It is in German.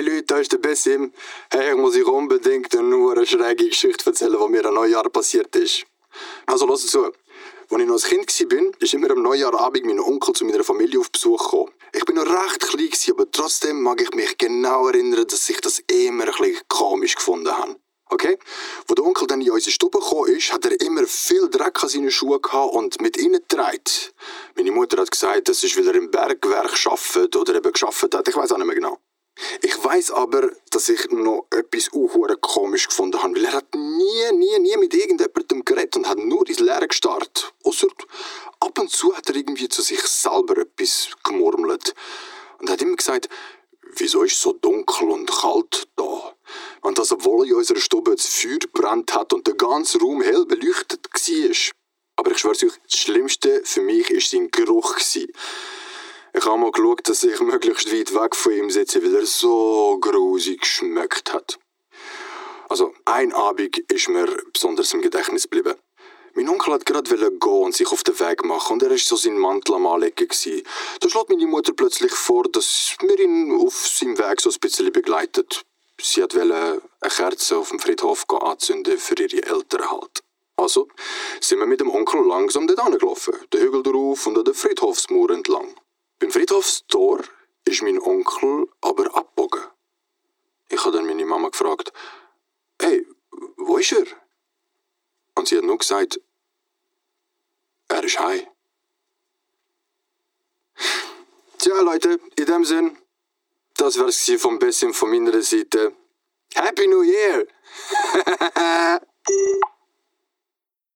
Hey Leute, da ist der Bessim. Hey, ich muss euch unbedingt nur eine schräge Geschichte erzählen, die mir am Neujahr passiert ist. Also, lasst zu. Als ich noch ein Kind war, ist immer am Neujahrabend mein Onkel zu meiner Familie auf Besuch gekommen. Ich bin noch recht klein, aber trotzdem mag ich mich genau erinnern, dass ich das immer ein bisschen komisch gefunden habe. Okay? Wo der Onkel dann in unsere Stube gekommen ist, hat er immer viel Dreck an seinen Schuhen gehabt und mit ihnen getragen. Meine Mutter hat gesagt, das ist, weil er im Bergwerk arbeitet oder eben geschafft hat. Ich weiß auch nicht mehr. Ich weiß aber, dass ich noch etwas unhure komisch gefunden habe, weil er hat nie, nie, nie mit irgendjemandem geredet und hat nur ins Leere gestarrt. Außer ab und zu hat er irgendwie zu sich selber etwas gemurmelt und hat immer gesagt, wieso ist es so dunkel und kalt da? Und das, obwohl in unserer Stube das Feuer gebrannt hat und der ganze Raum hell beleuchtet war. Aber ich schwöre euch, das Schlimmste für mich war sein Geruch. Gewesen. Ich habe mal geschaut, dass ich möglichst weit weg von ihm sitze, weil er so grusig geschmeckt hat. Also, ein Abend ist mir besonders im Gedächtnis geblieben. Mein Onkel hat gerade gehen und sich auf den Weg machen und er war so seinen Mantel am Anlegen. Da schlägt meine Mutter plötzlich vor, dass wir ihn auf seinem Weg so ein bisschen begleitet. Sie hat eine Kerze auf dem Friedhof anzünden für ihre Eltern halt. Also sind wir mit dem Onkel langsam dort angelaufen, den Hügel drauf und an der Friedhofsmauer entlang. Beim Friedhofstor ist mein Onkel aber abgebogen. Ich habe dann meine Mama gefragt, hey, wo ist er? Und sie hat nur gesagt, er ist heim. Tja, Leute, in dem Sinn, das wär's vom bisschen von meiner Seite. Happy New Year!